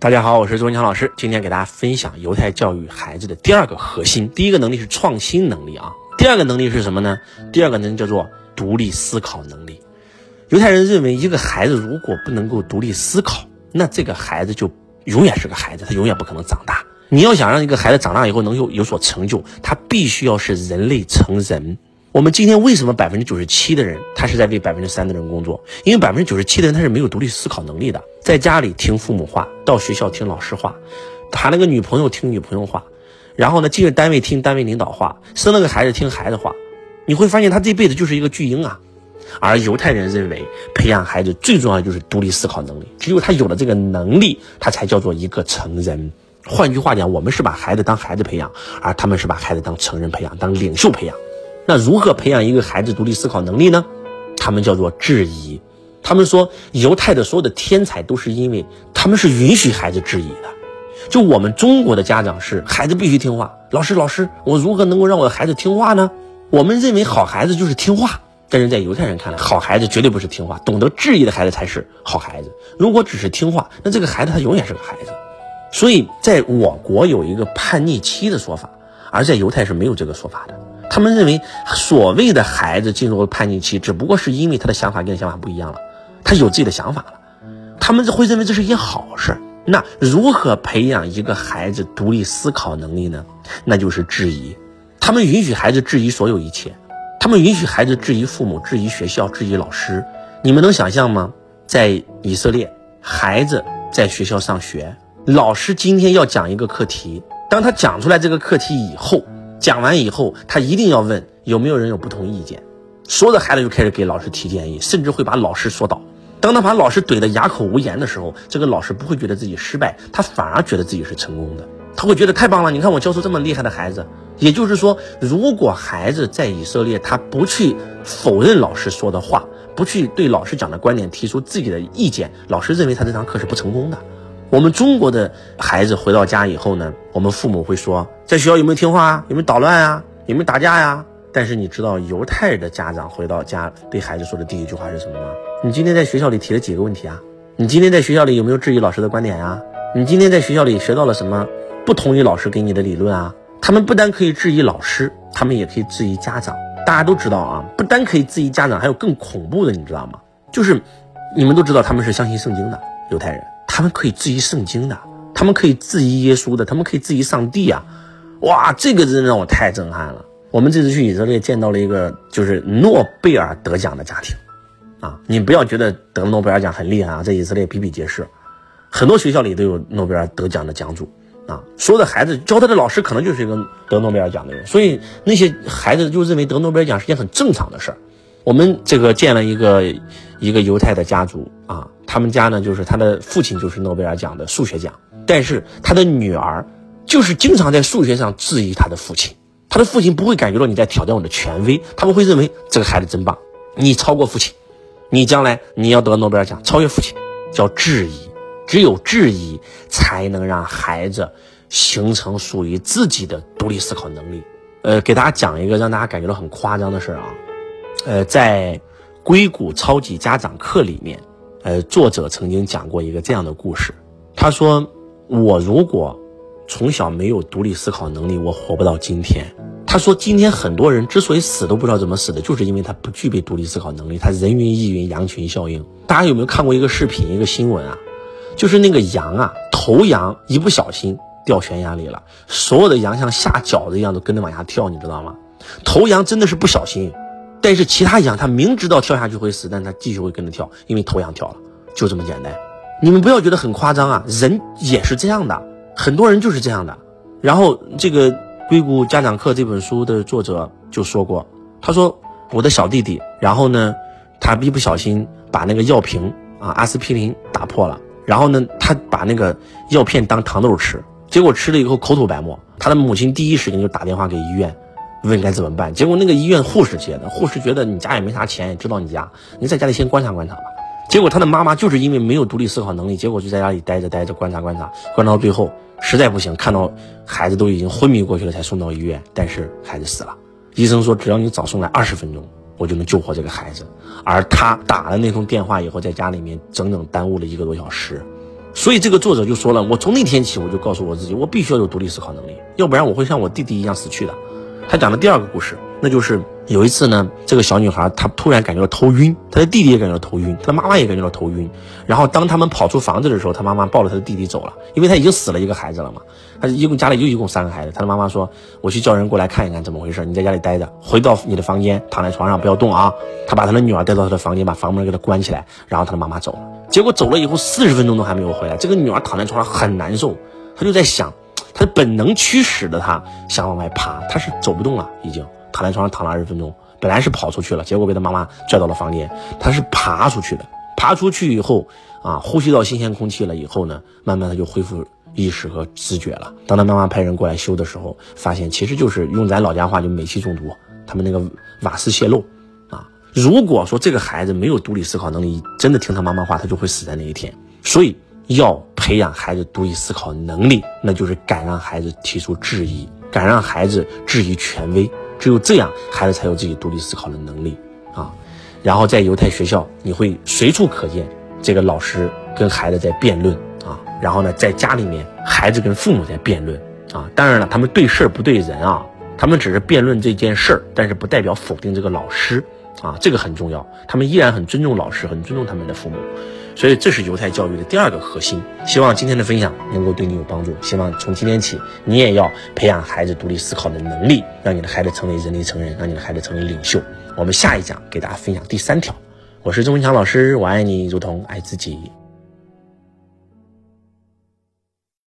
大家好，我是周文强老师，今天给大家分享犹太教育孩子的第二个核心。第一个能力是创新能力啊，第二个能力是什么呢？第二个能力叫做独立思考能力。犹太人认为，一个孩子如果不能够独立思考，那这个孩子就永远是个孩子，他永远不可能长大。你要想让一个孩子长大以后能有有所成就，他必须要是人类成人。我们今天为什么百分之九十七的人他是在为百分之三的人工作？因为百分之九十七的人他是没有独立思考能力的，在家里听父母话，到学校听老师话，谈了个女朋友听女朋友话，然后呢进了单位听单位领导话，生了个孩子听孩子话，你会发现他这辈子就是一个巨婴啊。而犹太人认为，培养孩子最重要的就是独立思考能力，只有他有了这个能力，他才叫做一个成人。换句话讲，我们是把孩子当孩子培养，而他们是把孩子当成人培养，当领袖培养。那如何培养一个孩子独立思考能力呢？他们叫做质疑。他们说，犹太的所有的天才都是因为他们是允许孩子质疑的。就我们中国的家长是，孩子必须听话。老师，老师，我如何能够让我的孩子听话呢？我们认为好孩子就是听话，但是在犹太人看来，好孩子绝对不是听话，懂得质疑的孩子才是好孩子。如果只是听话，那这个孩子他永远是个孩子。所以，在我国有一个叛逆期的说法，而在犹太是没有这个说法的。他们认为，所谓的孩子进入了叛逆期，只不过是因为他的想法跟想法不一样了，他有自己的想法了，他们会认为这是一件好事。那如何培养一个孩子独立思考能力呢？那就是质疑。他们允许孩子质疑所有一切，他们允许孩子质疑父母、质疑学校、质疑老师。你们能想象吗？在以色列，孩子在学校上学，老师今天要讲一个课题，当他讲出来这个课题以后。讲完以后，他一定要问有没有人有不同意见。所有的孩子就开始给老师提建议，甚至会把老师说倒。当他把老师怼得哑口无言的时候，这个老师不会觉得自己失败，他反而觉得自己是成功的。他会觉得太棒了，你看我教出这么厉害的孩子。也就是说，如果孩子在以色列，他不去否认老师说的话，不去对老师讲的观点提出自己的意见，老师认为他这堂课是不成功的。我们中国的孩子回到家以后呢，我们父母会说，在学校有没有听话啊？有没有捣乱啊？有没有打架呀？但是你知道犹太人的家长回到家对孩子说的第一句话是什么吗？你今天在学校里提了几个问题啊？你今天在学校里有没有质疑老师的观点呀？你今天在学校里学到了什么不同意老师给你的理论啊？他们不单可以质疑老师，他们也可以质疑家长。大家都知道啊，不单可以质疑家长，还有更恐怖的，你知道吗？就是你们都知道他们是相信圣经的犹太人。他们可以质疑圣经的，他们可以质疑耶稣的，他们可以质疑上帝啊！哇，这个真让我太震撼了。我们这次去以色列见到了一个就是诺贝尔得奖的家庭，啊，你不要觉得得诺贝尔奖很厉害啊，在以色列比比皆是，很多学校里都有诺贝尔得奖的奖主啊。所有的孩子教他的老师可能就是一个得诺贝尔奖的人，所以那些孩子就认为得诺贝尔奖是件很正常的事儿。我们这个见了一个一个犹太的家族啊，他们家呢就是他的父亲就是诺贝尔奖的数学奖，但是他的女儿就是经常在数学上质疑他的父亲，他的父亲不会感觉到你在挑战我的权威，他们会认为这个孩子真棒，你超过父亲，你将来你要得诺贝尔奖，超越父亲，叫质疑，只有质疑才能让孩子形成属于自己的独立思考能力。呃，给大家讲一个让大家感觉到很夸张的事儿啊。呃，在硅谷超级家长课里面，呃，作者曾经讲过一个这样的故事。他说：“我如果从小没有独立思考能力，我活不到今天。”他说：“今天很多人之所以死都不知道怎么死的，就是因为他不具备独立思考能力。他人云亦云，羊群效应。大家有没有看过一个视频，一个新闻啊？就是那个羊啊，头羊一不小心掉悬崖里了，所有的羊像下饺子一样都跟着往下跳，你知道吗？头羊真的是不小心。”但是其他羊，它明知道跳下去会死，但它继续会跟着跳，因为头羊跳了，就这么简单。你们不要觉得很夸张啊，人也是这样的，很多人就是这样的。然后这个《硅谷家长课》这本书的作者就说过，他说我的小弟弟，然后呢，他一不小心把那个药瓶啊阿司匹林打破了，然后呢，他把那个药片当糖豆吃，结果吃了以后口吐白沫，他的母亲第一时间就打电话给医院。问该怎么办？结果那个医院护士接的，护士觉得你家也没啥钱，也知道你家，你在家里先观察观察吧。结果他的妈妈就是因为没有独立思考能力，结果就在家里待着待着观察观察，观察到最后实在不行，看到孩子都已经昏迷过去了，才送到医院，但是孩子死了。医生说只要你早送来二十分钟，我就能救活这个孩子。而他打了那通电话以后，在家里面整整耽误了一个多小时。所以这个作者就说了，我从那天起我就告诉我自己，我必须要有独立思考能力，要不然我会像我弟弟一样死去的。他讲的第二个故事，那就是有一次呢，这个小女孩她突然感觉到头晕，她的弟弟也感觉到头晕，她的妈妈也感觉到头晕。然后当他们跑出房子的时候，她妈妈抱着她的弟弟走了，因为她已经死了一个孩子了嘛。她一共家里就一共三个孩子，她的妈妈说：“我去叫人过来看一看怎么回事，你在家里待着，回到你的房间，躺在床上不要动啊。”她把她的女儿带到她的房间，把房门给她关起来，然后她的妈妈走了。结果走了以后四十分钟都还没有回来，这个女儿躺在床上很难受，她就在想，他本能驱使的他想往外爬，他是走不动了，已经。躺在床上躺了二十分钟，本来是跑出去了，结果被他妈妈拽到了房间。他是爬出去的，爬出去以后啊，呼吸到新鲜空气了以后呢，慢慢他就恢复意识和知觉了。当他妈妈派人过来修的时候，发现其实就是用咱老家话就煤气中毒，他们那个瓦斯泄漏啊。如果说这个孩子没有独立思考能力，真的听他妈妈话，他就会死在那一天。所以要培养孩子独立思考能力，那就是敢让孩子提出质疑，敢让孩子质疑权威。只有这样，孩子才有自己独立思考的能力啊。然后在犹太学校，你会随处可见这个老师跟孩子在辩论啊。然后呢，在家里面，孩子跟父母在辩论啊。当然了，他们对事儿不对人啊，他们只是辩论这件事儿，但是不代表否定这个老师啊。这个很重要，他们依然很尊重老师，很尊重他们的父母。所以这是犹太教育的第二个核心。希望今天的分享能够对你有帮助。希望从今天起，你也要培养孩子独立思考的能力，让你的孩子成为人类成人，让你的孩子成为领袖。我们下一讲给大家分享第三条。我是周文强老师，我爱你如同爱自己。